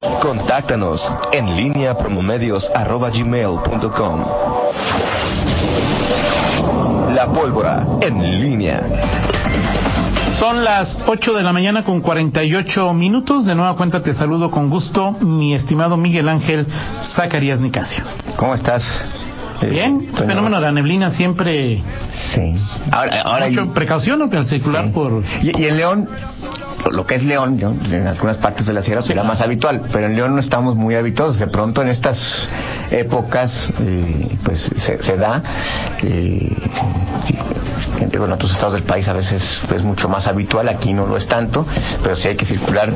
Contáctanos en línea promomedios.com. La pólvora en línea. Son las 8 de la mañana con 48 minutos. De nueva cuenta te saludo con gusto, mi estimado Miguel Ángel Zacarías Nicasio. ¿Cómo estás? Bien, el fenómeno de la neblina siempre. Sí. Ahora, ahora Mucho y- precaución ¿no? al circular Sí. por. Y, y en León, lo que es León, yo- en algunas partes de la sierra será más habitual, pero en León no estamos muy habituados. De pronto en estas épocas, eh, pues se, se da. eh, en otros estados del país a veces es mucho más habitual, aquí no lo es tanto, pero sí hay que circular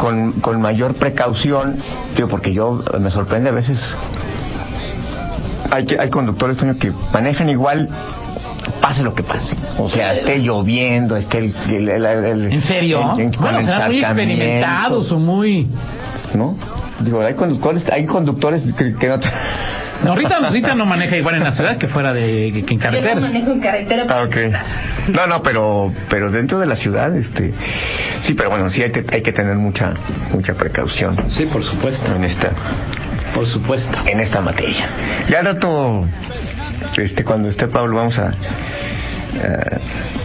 con, con mayor precaución, digo, porque yo me sorprende a veces hay, que, hay conductores Toño, que manejan igual pase lo que pase. O sea, esté lloviendo, esté el... el- el- el- ¿En serio? el- el- con bueno, serán muy experimentados o muy. ¿No? Digo, hay conductores, hay conductores que, que no... No, ahorita, ahorita no maneja igual en la ciudad que fuera de que, que en Yo no carretera. manejo en carretera. Ah, ok. No, no, pero, pero dentro de la ciudad, este... Sí, pero bueno, sí hay que, hay que tener mucha, mucha precaución Sí, por supuesto, en esta, por supuesto. en esta materia. Ya al rato, este, cuando esté Pablo, vamos a,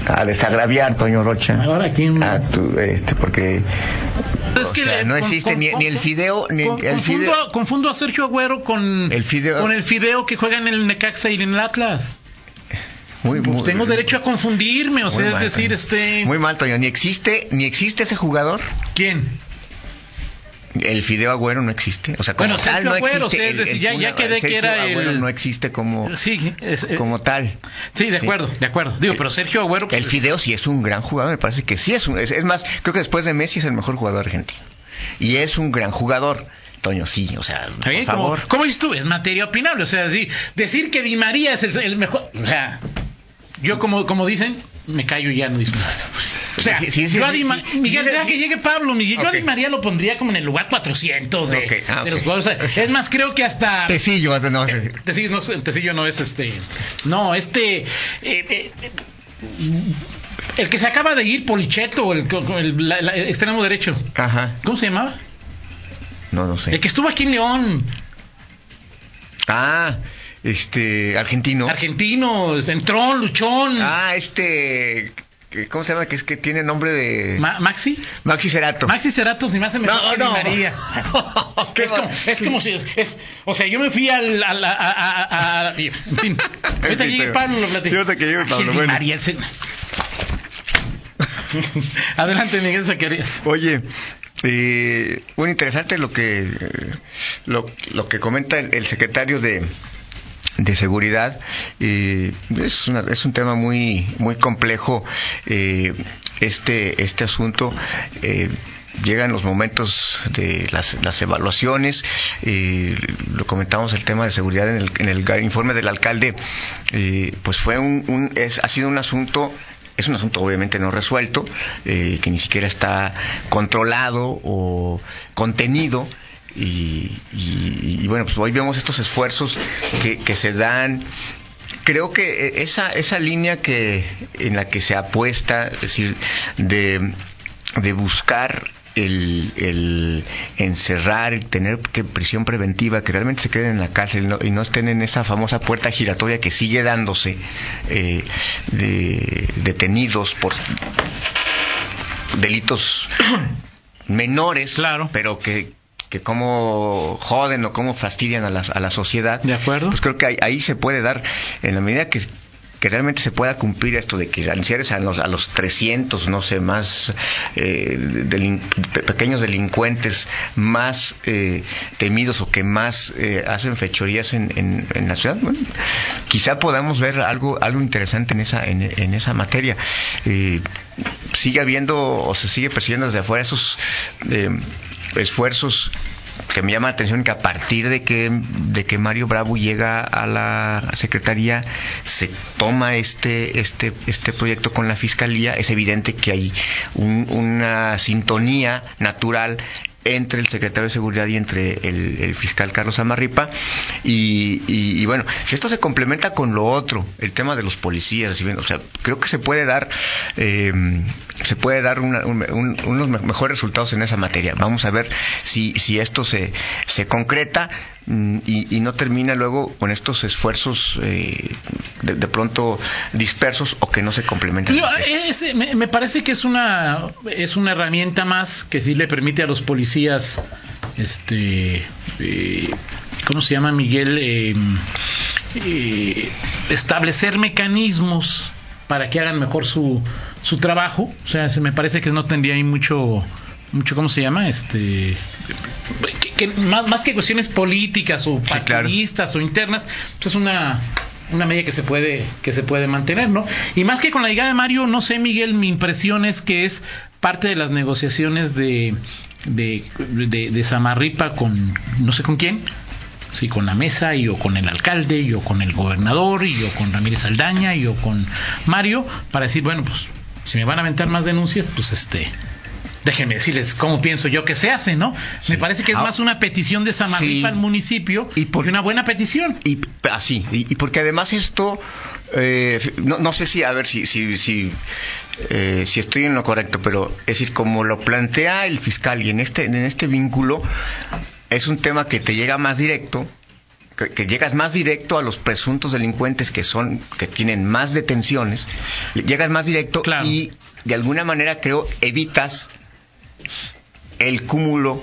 a, a desagraviar, Toño Rocha. Ahora aquí un- a tu, este, porque Es O sea, le- no existe ni- ni el fideo, ni el- con- el confundo, fideo- confundo a Sergio Agüero con El fideo- con el fideo que juega en el Necaxa y en el Atlas. Muy, Pues muy- tengo derecho a confundirme, o sea, es mal, decir, Toño. este Muy mal, Toño. Ni existe, ni existe ese jugador. ¿quién? El Fideo Agüero no existe. O sea, como Bueno, tal no Agüero, existe. o sea, El- el ya- Kun- ya quedé que Sergio era Agüero el- no existe como, Sí, es- eh, como tal. sí, de Sí. acuerdo, de acuerdo. Digo, pero Sergio Agüero pues, El Fideo sí es un gran jugador, me parece que sí es un... Es, es más, creo que después de Messi es el mejor jugador argentino. Y es un gran jugador. Toño, sí, o sea, ¿está por favor. Como dices tú, es materia opinable, o sea, sí, decir que Di María es el, el mejor, o sea, yo como como dicen, me callo y ya no discuto. O sea, Sí, sí, sí, yo a sí, Di Ma- sí, sí, Miguel, sí, deja sí. que llegue Pablo, Miguel, yo a Ok. Di María lo pondría como en el lugar 400 de, Ok, ah, de los jugadores. O sea, es más, creo que hasta... Tecillo, no, Te- Tecillo no, es- Tecillo no es este. No, este. eh, eh, eh, el que se acaba de ir, Policheto, el, el- la- la- extremo derecho. Ajá, ¿Cómo se llamaba? no, no El sé. que estuvo aquí en León, Ah, este, argentino. argentino, entró, luchón. Ah, este, ¿cómo se llama? Que es que tiene nombre de... Ma- Maxi. Maxi Cerato. Maxi más se me No, fue que no. Di María. Es, como, es como si es, es- o sea yo me fui al a, a, a, a- en fin ahorita llegue Pablo lo platico Sí, ahorita que llegue Pablo, bueno. María, el adelante Miguel Zacarías Oye, eh, muy interesante lo que lo, lo que comenta el, el secretario de de seguridad eh, es, una- es un tema muy muy complejo eh, este este asunto eh, llegan los momentos de las, las evaluaciones lo comentamos el tema de seguridad en el, en el informe del alcalde pues fue un, un- es, ha sido un asunto es un asunto obviamente no resuelto, eh, que ni siquiera está controlado o contenido. Y, y- y bueno, pues hoy vemos estos esfuerzos que, que se dan. Creo que eh, esa, esa línea que en la que se apuesta, es decir, de, de buscar el, el encerrar, el tener que prisión preventiva, que realmente se queden en la cárcel ¿no? y no estén en esa famosa puerta giratoria que sigue dándose eh, de detenidos por delitos menores, Claro. pero que que cómo joden o cómo fastidian a la, a la sociedad. De acuerdo. Pues creo que ahí, ahí se puede dar, en la medida que, que realmente se pueda cumplir esto de que encierres a los, a los 300, no sé, más eh, pequeños delincuentes más eh, temidos o que más eh, hacen fechorías en, en, la ciudad, quizá podamos ver algo algo interesante en esa en, en esa materia. Eh, sigue habiendo o se sigue persiguiendo desde afuera esos esfuerzos que me llama la atención que a partir de que de que Mario Bravo llega a la secretaría se toma este este este proyecto con la fiscalía es evidente que hay un- una sintonía natural entre el secretario de Seguridad y entre el, fiscal Carlos Amarripa. Y, bueno, si esto se complementa con lo otro, el tema de los policías, si o sea, creo que se puede dar, eh, se puede dar una- un- un- unos me- mejores resultados en esa materia. Vamos a ver si, si esto se, se concreta mm, y, no termina luego con estos esfuerzos eh, de, de pronto dispersos o que no se complementan. Me parece que es una es una herramienta más que sí le permite a los policías este eh, cómo se llama Miguel Eh, eh, establecer mecanismos para que hagan mejor su su trabajo. O sea se me parece que no tendría ahí mucho mucho cómo se llama este que, que más, más que cuestiones políticas o claro. partidistas o internas pues es una una medida que se puede que se puede mantener no y más que con la llegada de Mario no sé Miguel mi impresión es que es parte de las negociaciones de de, de, de Samarripa con no sé con quién sí con la mesa y o con el alcalde y o con el gobernador y o con Ramírez Aldaña y o con Mario para decir bueno pues si me van a aventar más denuncias pues este déjenme decirles cómo pienso yo que se hace, ¿no? Me parece que es Ah, más una petición de Samarripa sí. al municipio Y por- que una buena petición. Y así, y, y porque además esto, eh, no, no sé si, a ver si, si, si, eh, si estoy en lo correcto, pero es decir, como lo plantea el fiscal y en este, en este vínculo, es un tema que te llega más directo, que, que llegas más directo a los presuntos delincuentes que son, que tienen más detenciones, llegas más directo Claro. y de alguna manera creo evitas el cúmulo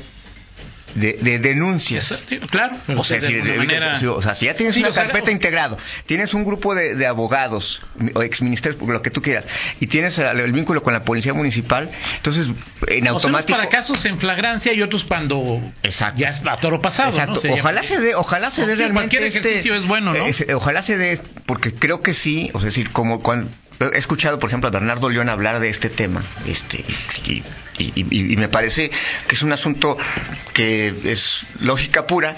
de, de denuncias. Claro. O sea, si, alguna de- manera- si- o sea, si ya tienes Sí, una sea, carpeta integrado, tienes un grupo de, de abogados o exministerios, lo que tú quieras, y tienes el, el vínculo con la policía municipal, entonces en automático. para casos en flagrancia y otros cuando Exacto. ya es a toro pasado. Exacto. ¿no? Sería- ojalá se dé, ojalá se dé realmente cualquier este- ejercicio es bueno, ¿no? ojalá se dé, porque creo que sí, o sea, es decir, como cuando he escuchado, por ejemplo, a Bernardo León hablar de este tema, este, y, y- y- y me parece que es un asunto que es lógica pura,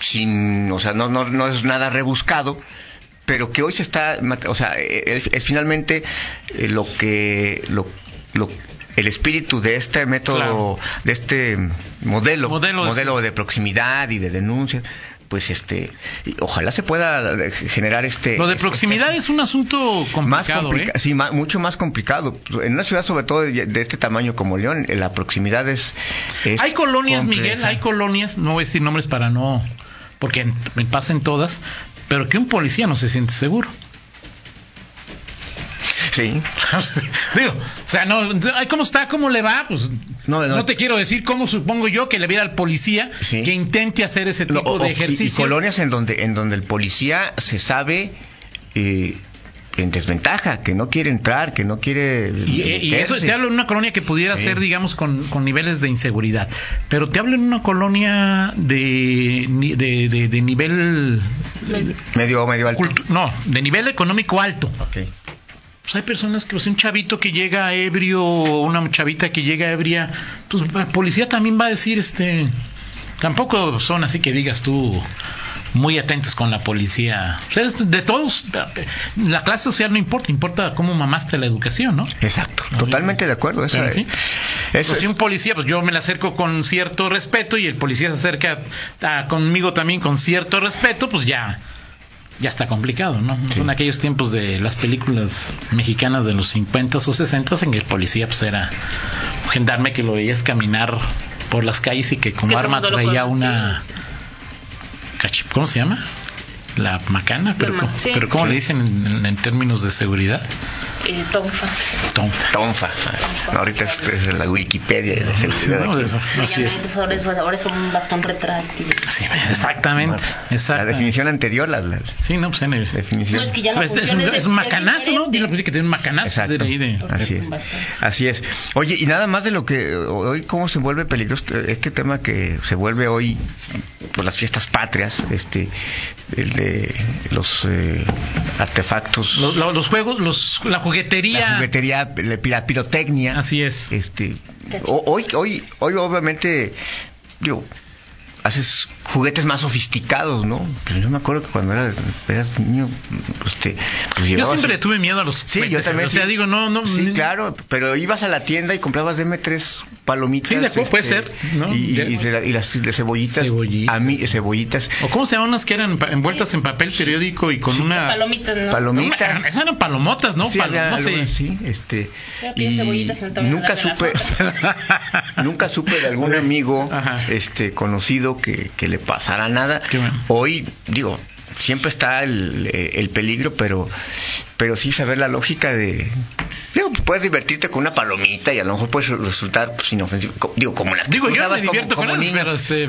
sin, o sea, no, no, no es nada rebuscado, pero que hoy se está, o sea, es, es finalmente eh, lo que, lo, lo- el espíritu de este método, Claro. de este modelo, Modelo modelo, de- proximidad y de denuncia, pues este, ojalá se pueda eh, generar este. Lo de este- proximidad es un asunto más complicado, complica- ¿eh? sí, ma- mucho más complicado. En una ciudad, sobre todo de, de este tamaño como León, eh, la proximidad es. es Hay colonias, compleja. Miguel, hay colonias, no voy a decir nombres para no, porque me pasen todas, pero que un policía no se siente seguro. Sí. Digo, o sea, no, ay, ¿cómo está? ¿Cómo le va? Pues No, no, no. te quiero decir cómo supongo yo que le viera al policía Sí. que intente hacer ese tipo o- de ejercicio. Y, colonias en donde, en donde el policía se sabe. eh, en desventaja, que no quiere entrar, que no quiere. Y, y eso te hablo en una colonia que pudiera Sí. ser, digamos, con, con niveles de inseguridad. Pero te hablo en una colonia de, de, de- de nivel. medio, medio alto. no, de nivel económico alto. Ok. Pues hay personas que, sea, un chavito que llega ebrio o una chavita que llega ebria, pues la policía también va a decir, este, tampoco son así que digas tú muy atentos con la policía. O sea, es de todos, la clase social no importa, importa cómo mamaste la educación, ¿no? Exacto, totalmente de acuerdo. Eso, Pero, en fin. eso Pues si un policía, pues yo me le acerco con cierto respeto y el policía se acerca a- conmigo también con cierto respeto, pues ya ya está complicado, ¿no? Sí. Son aquellos tiempos de las películas mexicanas de los 50 o 60 en que el policía pues era un gendarme que lo veías caminar por las calles y que como Que arma traía una ¿cómo se llama? La macana, pero, ma- ¿cómo- sí. pero ¿cómo Sí. le dicen en, en- en términos de seguridad? Eh, tonfa. Tonta. Tonfa. No, ahorita es, es la Wikipedia de seguridad No, eso, así es. Obviamente, Ahora es, ahora es un bastón retráctil. Sí, exactamente, La definición anterior, la, la Sí, no, pues en el- definición. No, es que ya la Pues, es, un, es un macanazo, ¿no? diferente. Dile que tiene un macanazo Exacto. de ahí de- Así es. Así es. Oye, y nada más de lo que hoy cómo se vuelve peligroso este tema que se vuelve hoy por las fiestas patrias, este el de los eh, artefactos, Los, los- los juegos, los, la la juguetería. juguetería, la, pirotecnia. Así es. Este, ho- hoy, hoy, hoy obviamente, digo, haces juguetes más sofisticados, ¿no? Pues yo me acuerdo que cuando era, eras niño, este, pues Yo siempre le tuve miedo a los Sí, yo también. O sea, sí. digo, no, no. Sí, ni- claro, pero ibas a la tienda y comprabas DM3 palomitas. este, Sí, de acuerdo, puede ser, ¿no? Y, y- y de la- y las cebollitas. Cebollitas. A mí, cebollitas. ¿O cómo se llaman unas que eran envueltas en papel periódico y con una. Palomitas, ¿no? Palomita. Esas eran palomotas, ¿no? Sí, había no sé. sí, este, y no te nunca supe, nunca supe de algún amigo, Ajá. este, conocido que, que le pasara nada. Bueno. Hoy, digo, siempre está el, el peligro, pero, pero sí saber la lógica de, digo, puedes divertirte con una palomita y a lo mejor puedes resultar pues, inofensivo, digo, como las Digo, yo me divierto con esas, pero, este,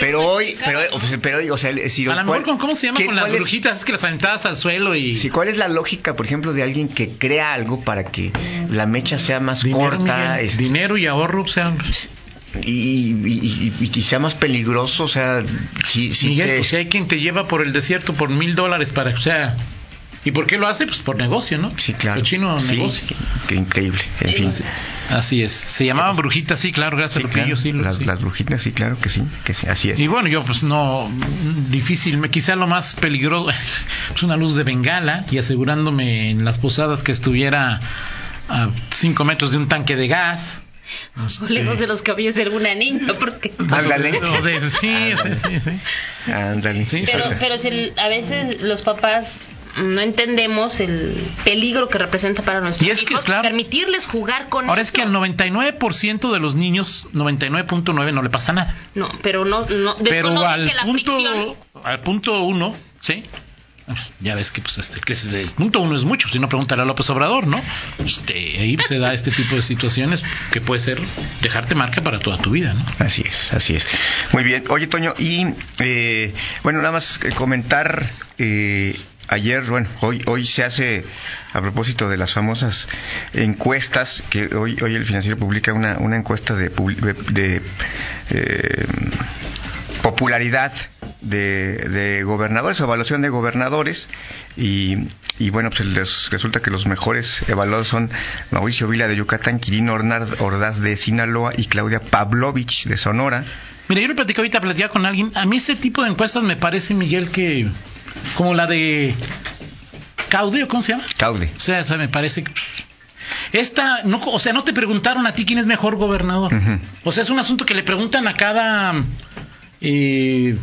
pero, hoy, pero, pero hoy, o sea, el- si A lo mejor ¿cuál- con cómo se llama con las es- brujitas, es que las aventadas al suelo y. Sí, ¿cuál es la lógica, por ejemplo, de alguien que crea algo para que la mecha sea más dinero, corta Miguel, este, dinero y ahorro, o sea. Y, y- y- y sea más peligroso? O sea, si, si Miguel, te- pues si hay quien te lleva por el desierto por mil dólares para, o sea, ¿y por qué lo hace? Pues por negocio, ¿no? Sí, claro. Lo chino Sí, negocio. Qué increíble. En fin. Así es. Se llamaban brujitas, sí, claro, gracias Sí, a Lupillo, claro, sí, las, sí. las brujitas, sí, claro que sí, que sí, así es. Y bueno, yo pues no, difícil, me- quizá lo más peligroso, pues una luz de bengala y asegurándome en las posadas que estuviera a cinco metros de un tanque de gas. O lejos de los cabellos de alguna niña, porque... Ándale. O de- sí, sí, sí, sí. Ándale. Sí, Pero, pero si el- a veces los papás no entendemos el peligro que representa para nuestros Y es que, hijos claro. permitirles jugar con Ahora eso. es que al 99% de los niños, 99.9 no le pasa nada. No, pero no, no Pero desconocen al que la punto, fricción... al punto uno, ¿sí? Ya ves que pues este que es el punto uno es mucho, si no preguntará a López Obrador, ¿no? Este, ahí se da este tipo de situaciones que puede ser dejarte marca para toda tu vida, ¿no? Así es, así es. Muy bien. Oye, Toño, y eh, bueno, nada más eh, comentar. eh, ayer, bueno, hoy, hoy se hace, a propósito de las famosas encuestas, que hoy, hoy el financiero publica una, una encuesta de, de, eh, popularidad de, de gobernadores, evaluación de gobernadores, y, y bueno, pues les resulta que los mejores evaluados son Mauricio Vila de Yucatán, Quirino Ordaz de Sinaloa y Claudia Pavlovich de Sonora. Mira, yo le platico ahorita, platicaba con alguien. A mí ese tipo de encuestas me parece, Miguel, que como la de Caude, ¿o cómo se llama? Caude. O sea, me parece que... Esta, no, o sea, no te preguntaron a ti quién es mejor gobernador. O sea, es un asunto que le preguntan a cada... eh,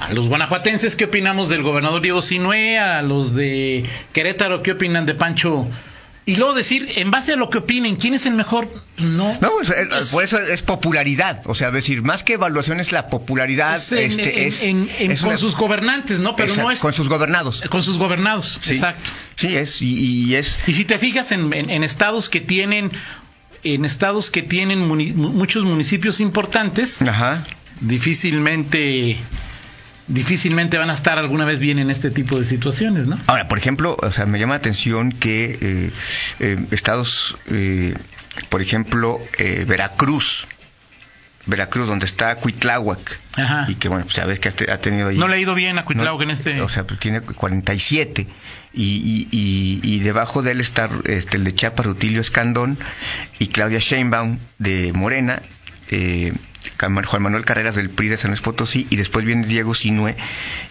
a los guanajuatenses qué opinamos del gobernador Diego Sinué, a los de Querétaro qué opinan de Pancho... Y luego decir, en base a lo que opinen, ¿quién es el mejor? No. No, pues, eh, Es- por eso es popularidad. O sea, decir, más que evaluación es la popularidad. es en- este, en- es, en- en- es con una- sus gobernantes, ¿no? Pero Exacto, no es... Con sus gobernados. Con sus gobernados, Sí. exacto. Sí, es, y, y es. Y si te fijas en estados que tienen en estados que tienen muni- mu- muchos municipios importantes, Ajá. difícilmente difícilmente van a estar alguna vez bien en este tipo de situaciones, ¿no? Ahora, por ejemplo, o sea, me llama la atención que eh, eh, estados, eh, por ejemplo, eh, Veracruz, Veracruz, donde está Cuitláhuac, Ajá. y que bueno, pues sabes que ha te- ha tenido ahí. No le ha ido bien a No, Cuitláhuac en este O sea, pues tiene 47. Y, y, y, y debajo de él está este, el de Chiapas, Rutilio Escandón, y Claudia Sheinbaum de Morena, eh, Juan Manuel Carreras del PRI de San Luis Potosí, y después viene Diego Sinue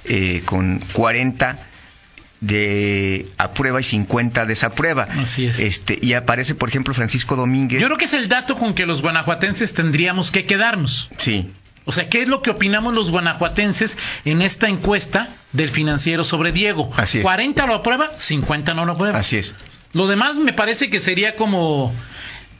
eh, con 40 de aprueba y 50 desaprueba. Así es. Este, y aparece, por ejemplo, Francisco Domínguez. Yo creo que es el dato con que los guanajuatenses tendríamos que quedarnos. Sí, O sea, ¿qué es lo que opinamos los guanajuatenses en esta encuesta del financiero sobre Diego? Así es. 40 lo aprueba, 50 no lo aprueba. así es. Lo demás me parece que sería como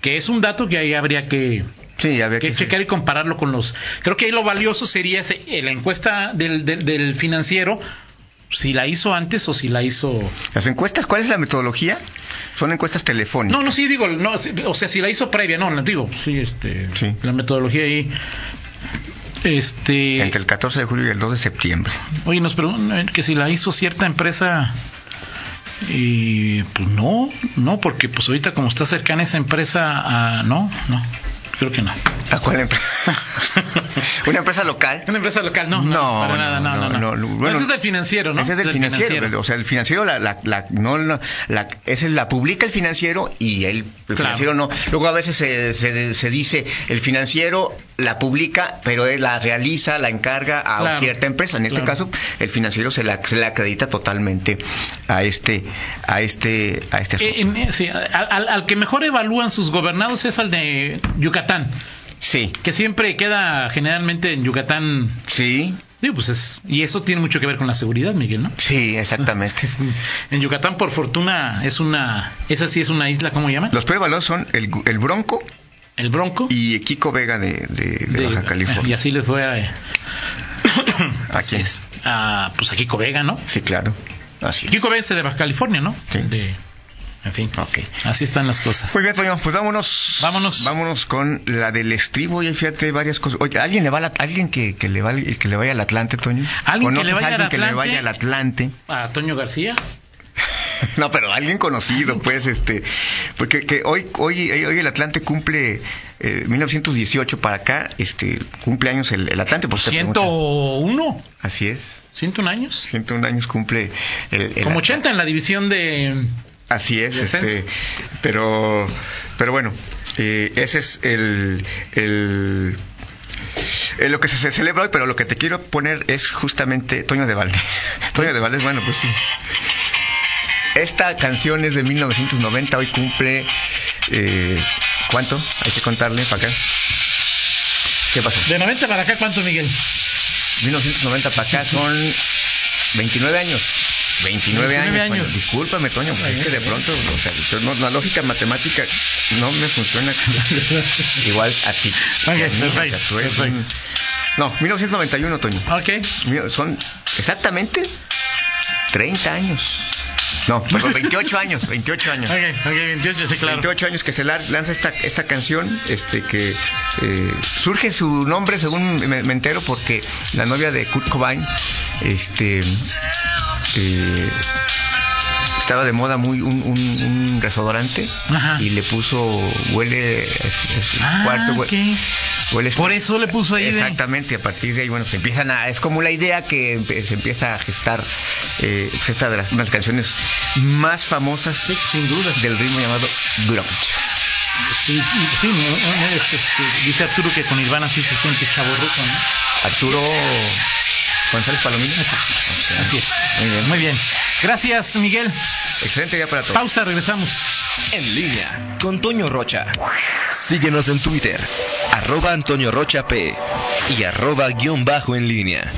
que es un dato que ahí habría que, Sí, había que que checar y compararlo con los. Creo que ahí lo valioso sería ese- eh, la encuesta del, del, del financiero, si la hizo antes o si la hizo. Las encuestas, ¿cuál es la metodología? Son encuestas telefónicas. No, no, sí digo, no, o sea, si la hizo previa, no, digo, sí, este, Sí. la metodología ahí. Este. Entre el 14 de julio y el 2 de septiembre. Oye, nos preguntan que si la hizo cierta empresa. Y pues no, no, porque pues ahorita como está cercana esa empresa a. No, no. Creo que no. ¿A cuál empresa? ¿Una empresa local? Una empresa local, no, no, No, para nada, no, no, no. no, bueno, ese es del financiero, ¿no? Ese es del financiero, o sea, el financiero la, la, la- no la, la- esa es la publica el financiero y el, el Claro. financiero no. Luego a veces se, se, se dice el financiero la publica, pero él la realiza, la encarga a Claro. cierta empresa. En este Claro. caso, el financiero se la, se le acredita totalmente a este, a este, a este asunto. Eh, eh, sí, al, al- al que mejor evalúan sus gobernados es al de Yucatán, Sí, que siempre queda generalmente en Yucatán. sí, Digo, pues es, y eso tiene mucho que ver con la seguridad, Miguel, ¿no? sí, exactamente. Es- En Yucatán, por fortuna, es una, esa sí es una isla, ¿cómo llaman? Los evaluados son el, el Bronco El Bronco. y Kiko Vega de, de- de de- Baja California. Y así les fue a, así quién? es. A, pues a Kiko Vega, ¿no? Sí, claro. Así es. Kiko Vega es de Baja California, ¿no? Sí. De, en fin. Ok. Así están las cosas. Muy bien, Toño, pues vámonos. Vámonos. Vámonos con la del estribo. Y fíjate varias cosas. Oye, ¿alguien le va a la- alguien que, que le va al- que le vaya al Atlante, Toño? ¿Alguien que ¿Conoces le vaya a alguien al que le vaya al Atlante? A Toño García. no, pero alguien conocido, pues, este, porque que hoy, hoy, hoy el Atlante cumple eh, 1918 para acá, este, cumple años el, el Atlante, por si te preguntan. 101. Así es. 101 años. 101 años cumple el, el Como Atlante. 80 en la división de. Así es, este, pero, pero bueno, eh, ese es el, el, eh, lo que se, se celebra hoy, pero lo que te quiero poner es justamente Toño de Valdés. Toño de Valdés, bueno, pues sí. Esta canción es de 1990, hoy cumple, eh, ¿cuánto? Hay que contarle para acá. ¿Qué pasó? De 90 para acá, ¿cuánto, Miguel? 1990 para acá son 29 años. 29, 29 años. Toño. años. Discúlpame, Toño, pues es que de pronto, o sea, yo no- la lógica matemática no me funciona igual a ti. Ok, que a mí, o sea, perfecto, tú eres perfecto. un- No, 1991, Toño. Ok. Son exactamente 30 años. No, perdón, 28 años, 28 años. Ok, ok, 28, sí, claro. 28 años que se la- lanza esta, esta canción, este que eh, surge su nombre según me, me entero porque la novia de Kurt Cobain, este eh, estaba de moda muy un, un, un desodorante Ajá. y le puso huele a su Ah, cuarto huele Por eso le puso ahí de- exactamente a partir de ahí bueno se empiezan a es como la idea que se empieza a gestar eh, esta de las unas canciones más famosas sin duda. del ritmo llamado grunge Sí, sí, no, no, es, este, dice Arturo que con Ivana sí se siente chaborruco, ¿no? Arturo González Palomino Así es. Muy bien. Muy bien. Gracias, Miguel. excelente día para todos Pausa, regresamos. En línea con Toño Rocha. Síguenos en Twitter, arroba Antonio Rocha P y arroba guion bajo en línea.